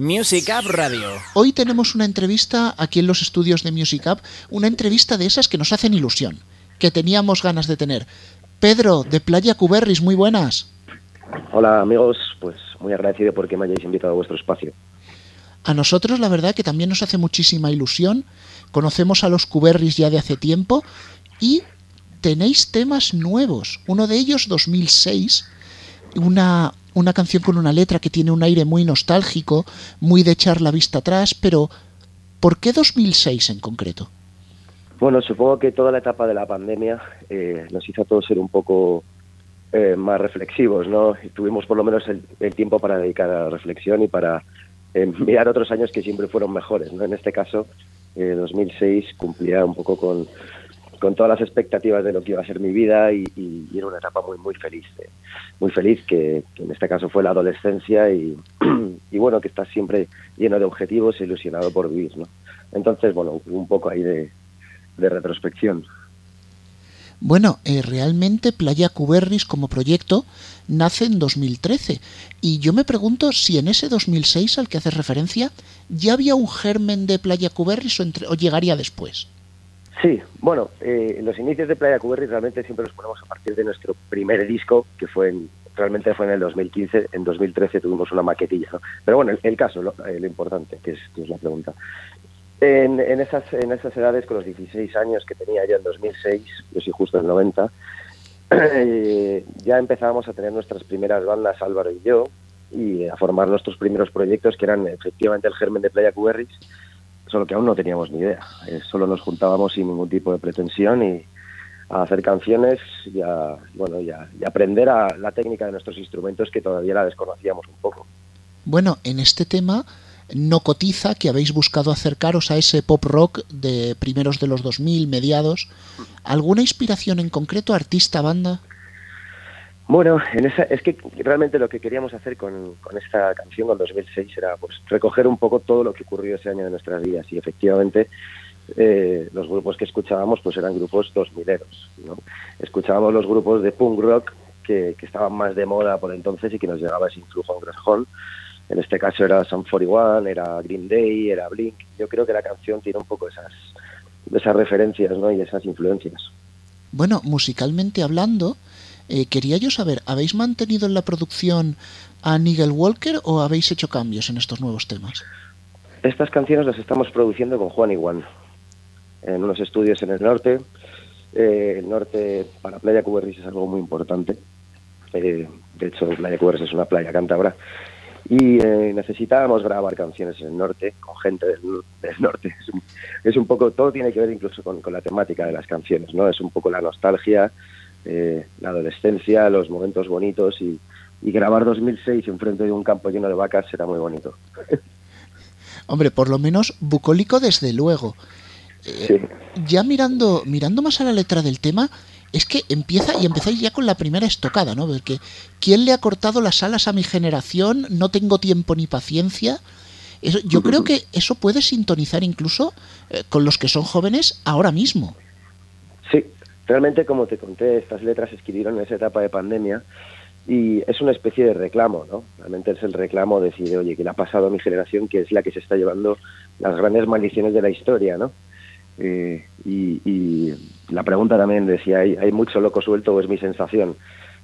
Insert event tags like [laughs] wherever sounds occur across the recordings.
Music Up Radio. Hoy tenemos una entrevista aquí en los estudios de Music Up, una entrevista de esas que nos hacen ilusión, que teníamos ganas de tener. Pedro, de Playa Cuberris, muy buenas. Hola amigos, pues muy agradecido porque me hayáis invitado a vuestro espacio. A nosotros la verdad que también nos hace muchísima ilusión. Conocemos a los Cuberris ya de hace tiempo y tenéis temas nuevos. Uno de ellos, 2006, una, una canción con una letra que tiene un aire muy nostálgico, muy de echar la vista atrás, pero ¿por qué 2006 en concreto? Bueno, supongo que toda la etapa de la pandemia eh, nos hizo a todos ser un poco eh, más reflexivos, ¿no? tuvimos por lo menos el, tiempo para dedicar a la reflexión y para eh, mirar otros años que siempre fueron mejores, ¿no? En este caso, 2006 cumplía un poco con, con todas las expectativas de lo que iba a ser mi vida y, era una etapa muy muy feliz muy feliz que, en este caso fue la adolescencia y, [clears throat] bueno que estás siempre lleno de objetivos e ilusionado por vivir no entonces bueno un poco ahí de, de retrospección bueno, eh, realmente Playa Cuberris como proyecto nace en 2013 y yo me pregunto si en ese 2006 al que haces referencia ya había un germen de Playa Cuberris o, o llegaría después. Sí, bueno, eh, los inicios de Playa Cuberri realmente siempre los ponemos a partir de nuestro primer disco, que fue en, realmente fue en el 2015, en 2013 tuvimos una maquetilla, ¿no? Pero bueno, el, caso, lo, eh, importante, que es, la pregunta. En, esas, en esas edades, con los 16 años que tenía yo en 2006, yo soy justo en 90, eh, ya empezábamos a tener nuestras primeras bandas, Álvaro y yo, y a formar nuestros primeros proyectos, que eran efectivamente el germen de Playa Cuberris, solo que aún no teníamos ni idea. Eh, solo nos juntábamos sin ningún tipo de pretensión y a hacer canciones y a, bueno, y aprender a la técnica de nuestros instrumentos que todavía la desconocíamos un poco. Bueno, en este tema no cotiza que habéis buscado acercaros a ese pop rock de primeros de los 2000, mediados. ¿Alguna inspiración en concreto, artista, banda? Bueno, en esa, es que realmente lo que queríamos hacer con, esta canción, con 2006, era pues, recoger un poco todo lo que ocurrió ese año de nuestras vidas. Y efectivamente, eh, los grupos que escuchábamos pues eran grupos dos mileros. ¿no? Escuchábamos los grupos de punk rock que, estaban más de moda por entonces y que nos llegaba ese influjo anglosajón. En este caso era Sun 41, era Green Day, era Blink. Yo creo que la canción tiene un poco esas, esas referencias ¿no? y esas influencias. Bueno, musicalmente hablando, eh, quería yo saber, ¿habéis mantenido en la producción a Nigel Walker o habéis hecho cambios en estos nuevos temas? Estas canciones las estamos produciendo con Juan Iguan en unos estudios en el norte. Eh, el norte para Playa Cuberris es algo muy importante. Eh, de hecho, Playa Cuberris es una playa cántabra. Y necesitábamos grabar canciones en el norte, con gente del, norte. Es un, poco, todo tiene que ver incluso con, con, la temática de las canciones, ¿no? Es un poco la nostalgia, eh, la adolescencia, los momentos bonitos y, grabar 2006 enfrente de un campo lleno de vacas será muy bonito. Hombre, por lo menos bucólico desde luego. Eh, ya mirando, mirando más a la letra del tema, es que empieza y empezáis ya con la primera estocada, ¿no? Porque ¿quién le ha cortado las alas a mi generación? No tengo tiempo ni paciencia. yo creo que eso puede sintonizar incluso eh, con los que son jóvenes ahora mismo. Sí, Realmente, como te conté, estas letras se escribieron en esa etapa de pandemia y es una especie de reclamo, ¿no? Realmente es el reclamo de decir, oye, ¿qué le ha pasado a mi generación que es la que se está llevando las grandes maldiciones de la historia, ¿no? Eh, y, la pregunta también decía, ¿hay, ¿hay mucho loco suelto o es mi sensación?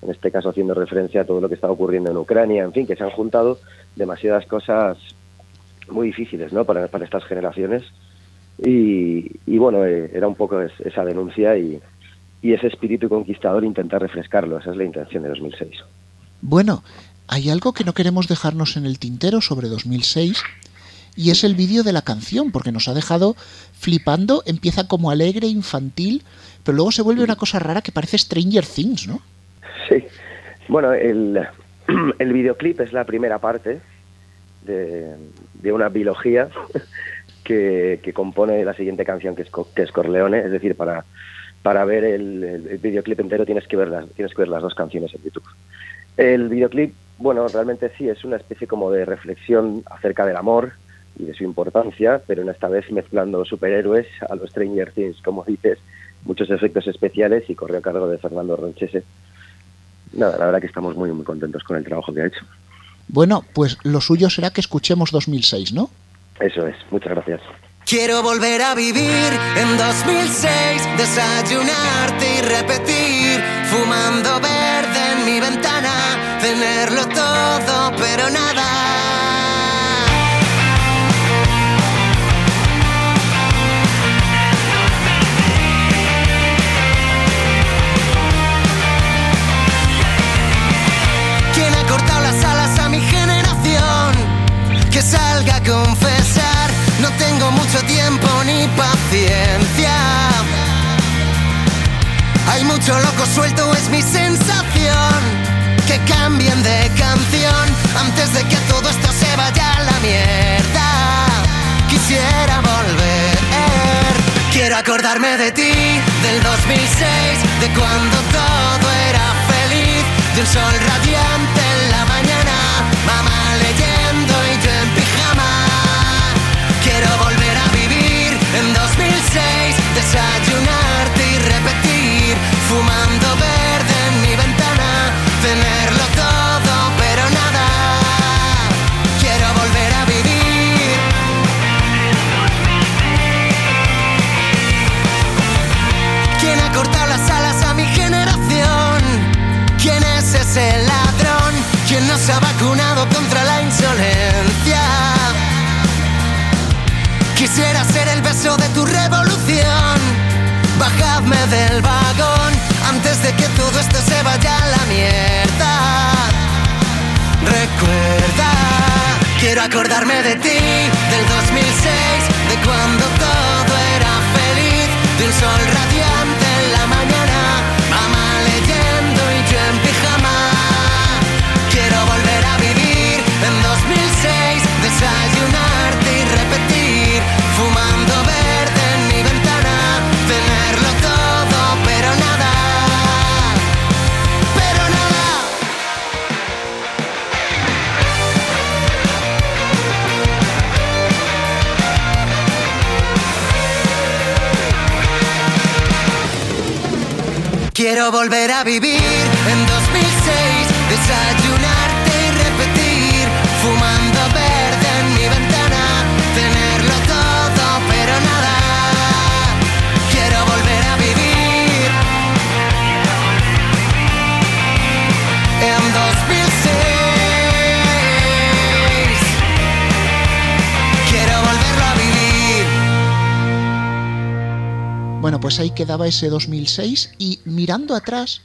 En este caso haciendo referencia a todo lo que está ocurriendo en Ucrania, en fin, que se han juntado demasiadas cosas muy difíciles, ¿no? Para, para estas generaciones. Y, y bueno, eh, era un poco esa denuncia y, y ese espíritu conquistador intentar refrescarlo. Esa es la intención de 2006. Bueno, hay algo que no queremos dejarnos en el tintero sobre 2006 y es el vídeo de la canción, porque nos ha dejado flipando, empieza como alegre, infantil, pero luego se vuelve una cosa rara que parece Stranger Things, ¿no? Sí. Bueno, el, [clears throat] el videoclip es la primera parte de, de una biología [laughs] que, que, compone la siguiente canción, que es, que es Corleone, es decir, para para ver el, videoclip entero tienes que ver las tienes que ver las dos canciones en YouTube. El videoclip, bueno, realmente sí es una especie como de reflexión acerca del amor y de su importancia, pero en esta vez mezclando superhéroes a los Stranger Things, como [laughs] dices, muchos efectos especiales y corrió a cargo de Fernando Ronchese. Nada, la verdad que estamos muy muy contentos con el trabajo que ha hecho. Bueno, pues lo suyo será que escuchemos 2006, ¿no? Eso es, muchas gracias. Quiero volver a vivir en 2006, desayunarte y repetir, fumando verde en mi ventana, tenerlo todo pero nada. ¿Quién ha cortado las alas a mi generación? Que salga no mucho tiempo ni paciencia. Hay mucho loco suelto, es mi sensación. Que cambien de canción antes de que todo esto se vaya a la mierda. Quisiera volver. Quiero acordarme de ti, del 2006, de cuando todo era feliz, de un sol radiante desayunarte y repetir, fumando verde acordarme de ti, Quiero volver a vivir en 2006, desayunarte pues ahí quedaba ese 2006 y mirando atrás,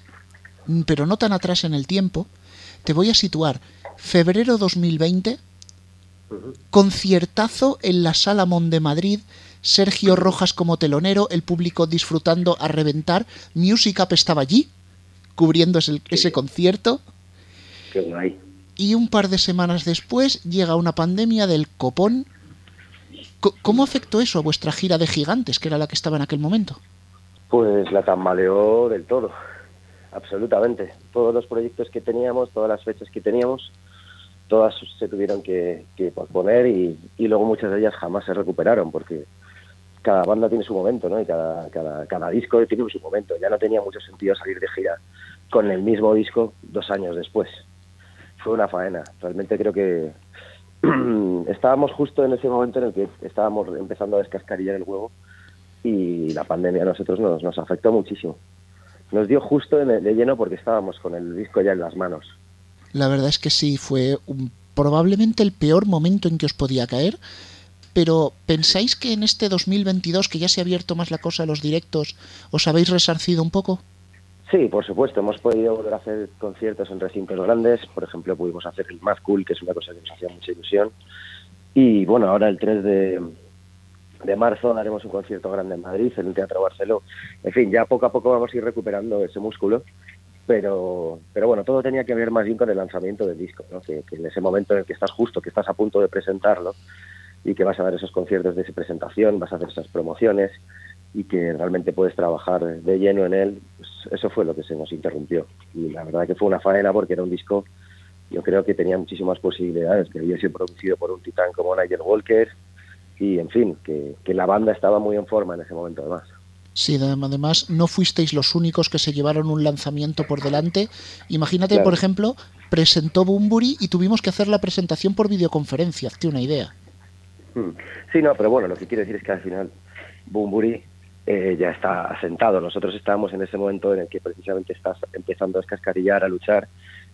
mm, pero no tan atrás en el tiempo, te voy a situar febrero 2020, conciertazo en la Sala Mon de Madrid, Sergio Rojas como telonero, el público disfrutando a reventar, Music Up estaba allí, cubriendo ese, ese concierto, Qué guay. y un par de semanas después llega una pandemia del copón. ¿Cómo afectó eso a vuestra gira de gigantes, que era la que estaba en aquel momento? Pues la tambaleó del todo, absolutamente. Todos los proyectos que teníamos, todas las fechas que teníamos, todas se tuvieron que, que posponer y, y luego muchas de ellas jamás se recuperaron porque cada banda tiene su momento, ¿no? Y cada, cada, cada disco tiene su momento. Ya no tenía mucho sentido salir de gira con el mismo disco dos años después. Fue una faena. Realmente creo que [clears throat] estábamos justo en ese momento en el que estábamos empezando a descascarillar el huevo y la pandemia a nosotros nos, nos afectó muchísimo. Nos dio justo de lleno porque estábamos con el disco ya en las manos. La verdad es que sí, fue probablemente el peor momento en que os podía caer. Pero ¿pensáis que en este 2022, que ya se ha abierto más la cosa a los directos, os habéis resarcido un poco? Sí, por supuesto, hemos podido volver a hacer conciertos en recintos grandes. Por ejemplo, pudimos hacer el Mad Cool, que es una cosa que nos hacía mucha ilusión. Y bueno, ahora el 3 de, de marzo haremos un concierto grande en Madrid, en el Teatro Barceló. En fin, ya poco a poco vamos a ir recuperando ese músculo. Pero, pero bueno, todo tenía que ver más bien con el lanzamiento del disco, ¿no? que, que en ese momento en el que estás justo, que estás a punto de presentarlo y que vas a dar esos conciertos de presentación, vas a hacer esas promociones y que realmente puedes trabajar de lleno en él, pues eso fue lo que se nos interrumpió. Y la verdad que fue una faena porque era un disco, yo creo que tenía muchísimas posibilidades, que había sido producido por un titán como Nigel Walker y, en fin, que, que la banda estaba muy en forma en ese momento además. Sí, además no fuisteis los únicos que se llevaron un lanzamiento por delante. Imagínate, por ejemplo, presentó Bumburi y tuvimos que hacer la presentación por videoconferencia, hazte una idea. Hmm. Sí, no, pero bueno, lo que quiero decir es que al final Bumburi eh, ya está asentado. Nosotros estábamos en ese momento en el que precisamente estás empezando a escascarillar, a luchar,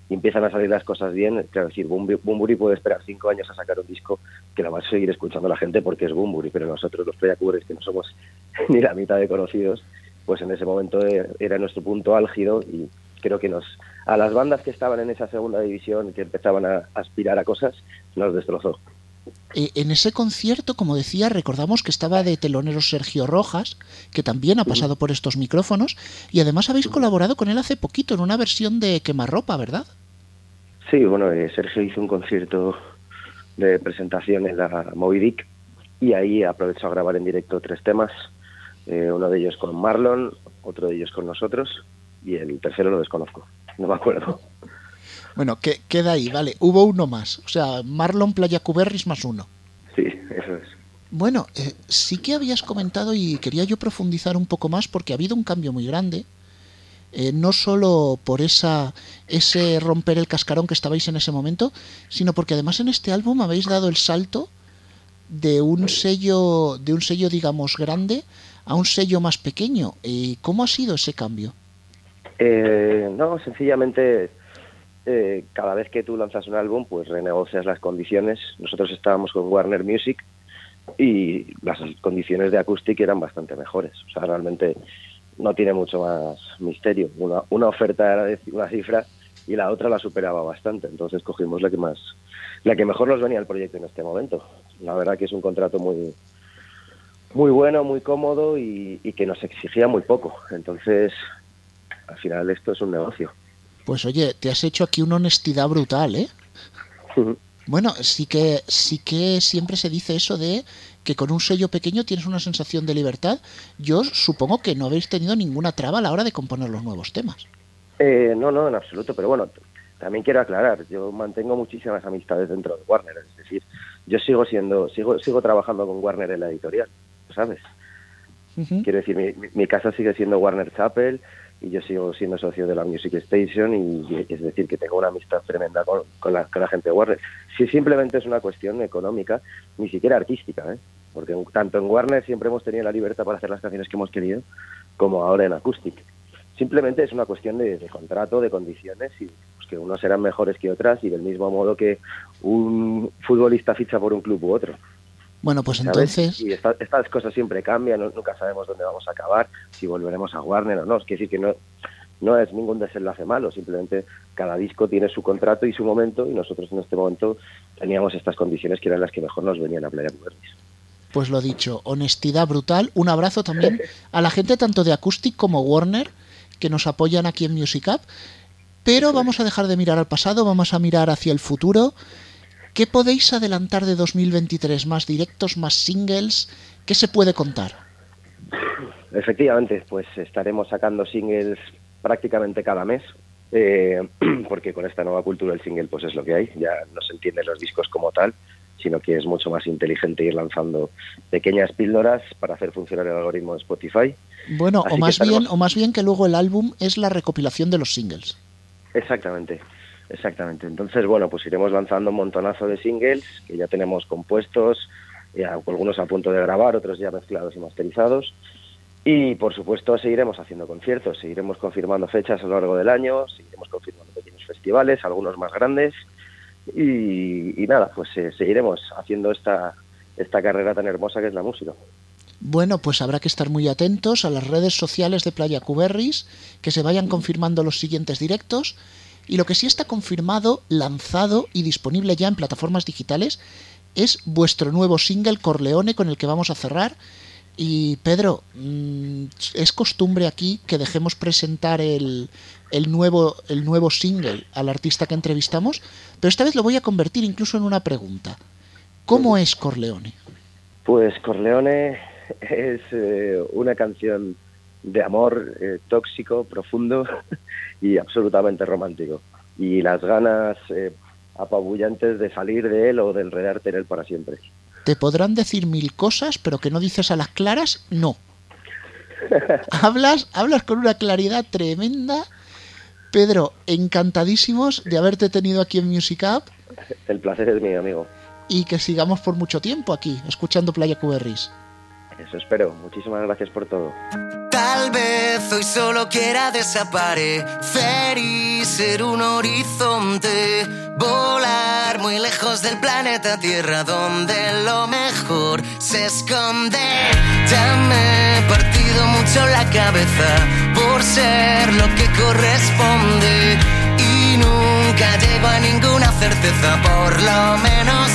y empiezan a salir las cosas bien. Claro, decir, Bumburi puede esperar cinco años a sacar un disco que lo va a seguir escuchando la gente porque es Bumburi, pero nosotros los Playacubers, que no somos [laughs] ni la mitad de conocidos, pues en ese momento era nuestro punto álgido y creo que nos a las bandas que estaban en esa segunda división que empezaban a aspirar a cosas nos destrozó. Eh, en ese concierto, como decía, recordamos que estaba de telonero Sergio Rojas, que también ha pasado por estos micrófonos, y además habéis colaborado con él hace poquito en una versión de Quemarropa, ¿verdad? Sí, bueno, eh, Sergio hizo un concierto de presentación en la Movidic y ahí aprovechó a grabar en directo tres temas, eh, uno de ellos con Marlon, otro de ellos con nosotros y el tercero lo desconozco, no me acuerdo. Bueno, que, queda ahí, vale. Hubo uno más. O sea, Marlon Playa Cuberris más uno. Sí, eso es. Bueno, eh, sí que habías comentado y quería yo profundizar un poco más porque ha habido un cambio muy grande. Eh, no solo por esa ese romper el cascarón que estabais en ese momento, sino porque además en este álbum habéis dado el salto de un sello de un sello digamos grande a un sello más pequeño. ¿Y ¿Cómo ha sido ese cambio? Eh, no, sencillamente eh, cada vez que tú lanzas un álbum, pues renegocias las condiciones. Nosotros estábamos con Warner Music y las condiciones de Acoustic eran bastante mejores. O sea, realmente no tiene mucho más misterio. Una, una oferta era de una cifra y la otra la superaba bastante. Entonces cogimos la que más, la que mejor nos venía al proyecto en este momento. La verdad que es un contrato muy, muy bueno, muy cómodo y que nos exigía muy poco. Entonces, al final esto es un negocio. Pues oye, te has hecho aquí una honestidad brutal, ¿eh? Bueno, sí que sí que siempre se dice eso de que con un sello pequeño tienes una sensación de libertad. Yo supongo que no habéis tenido ninguna traba a la hora de componer los nuevos temas. Eh, no, no, en absoluto. Pero bueno, también quiero aclarar, yo mantengo muchísimas amistades dentro de Warner. Es decir, yo sigo siendo, sigo, sigo trabajando con Warner en la editorial, ¿sabes? Quiero decir, mi, mi, casa sigue siendo Warner Chapel, y yo sigo siendo socio de la Music Station y es decir que tengo una amistad tremenda con, con, la, gente de Warner. Si simplemente es una cuestión económica, ni siquiera artística, ¿eh? porque tanto en Warner siempre hemos tenido la libertad para hacer las canciones que hemos querido, como ahora en Acoustic. Simplemente es una cuestión de, contrato, de condiciones y pues, que unos serán mejores que otras y del mismo modo que un futbolista ficha por un club u otro. Bueno, pues entonces... Y estas cosas siempre cambian, nunca sabemos dónde vamos a acabar, si volveremos a Warner o no. Es decir que no, no es ningún desenlace malo, simplemente cada disco tiene su contrato y su momento y nosotros en este momento teníamos estas condiciones que eran las que mejor nos venían a Playa Cubertis. Pues lo dicho, honestidad brutal. Un abrazo también a la gente tanto de Acoustic como Warner que nos apoyan aquí en Music Up. Pero vamos a dejar de mirar al pasado, vamos a mirar hacia el futuro ¿Qué podéis adelantar de 2023? ¿Más directos, más singles? ¿Qué se puede contar? Efectivamente, pues estaremos sacando singles prácticamente cada mes, eh, [clears throat] porque con esta nueva cultura el single pues es lo que hay, ya no se entienden los discos como tal, sino que es mucho más inteligente ir lanzando pequeñas píldoras para hacer funcionar el algoritmo de Spotify. Bueno, o más bien, o más bien que luego el álbum es la recopilación de los singles. Exactamente. Exactamente. Entonces, bueno, pues iremos lanzando un montonazo de singles que ya tenemos compuestos, ya, algunos a punto de grabar, otros ya mezclados y masterizados. Y, por supuesto, seguiremos haciendo conciertos, seguiremos confirmando fechas a lo largo del año, seguiremos confirmando pequeños festivales, algunos más grandes. Y, nada, pues eh, seguiremos haciendo esta, esta carrera tan hermosa que es la música. Bueno, pues habrá que estar muy atentos a las redes sociales de Playa Cuberris, que se vayan confirmando los siguientes directos y lo que sí está confirmado, lanzado y disponible ya en plataformas digitales es vuestro nuevo single Corleone con el que vamos a cerrar. Y Pedro, mm, es costumbre aquí que dejemos presentar el, el, nuevo, el nuevo single al artista que entrevistamos, pero esta vez lo voy a convertir incluso en una pregunta. ¿Cómo es Corleone? Pues Corleone es eh, una canción de amor eh, tóxico, profundo [laughs] y absolutamente romántico. Y las ganas eh, apabullantes de salir de él o de enredarte en él para siempre. Te podrán decir mil cosas, pero que no dices a las claras, no. [laughs] hablas, hablas con una claridad tremenda. Pedro, encantadísimos de haberte tenido aquí en Music Up. El placer es mío, amigo. Y que sigamos por mucho tiempo aquí, escuchando Playa Cuberris. Eso espero. Muchísimas gracias por todo. Tal vez hoy solo quiera desaparecer y ser un horizonte, volar muy lejos del planeta Tierra donde lo mejor se esconde. Ya me he partido mucho la cabeza por ser lo que corresponde y nunca llego a ninguna certeza, por lo menos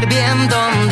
perdiéndome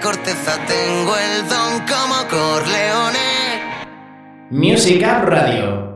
corteza tengo el don como Corleone. Music Radio.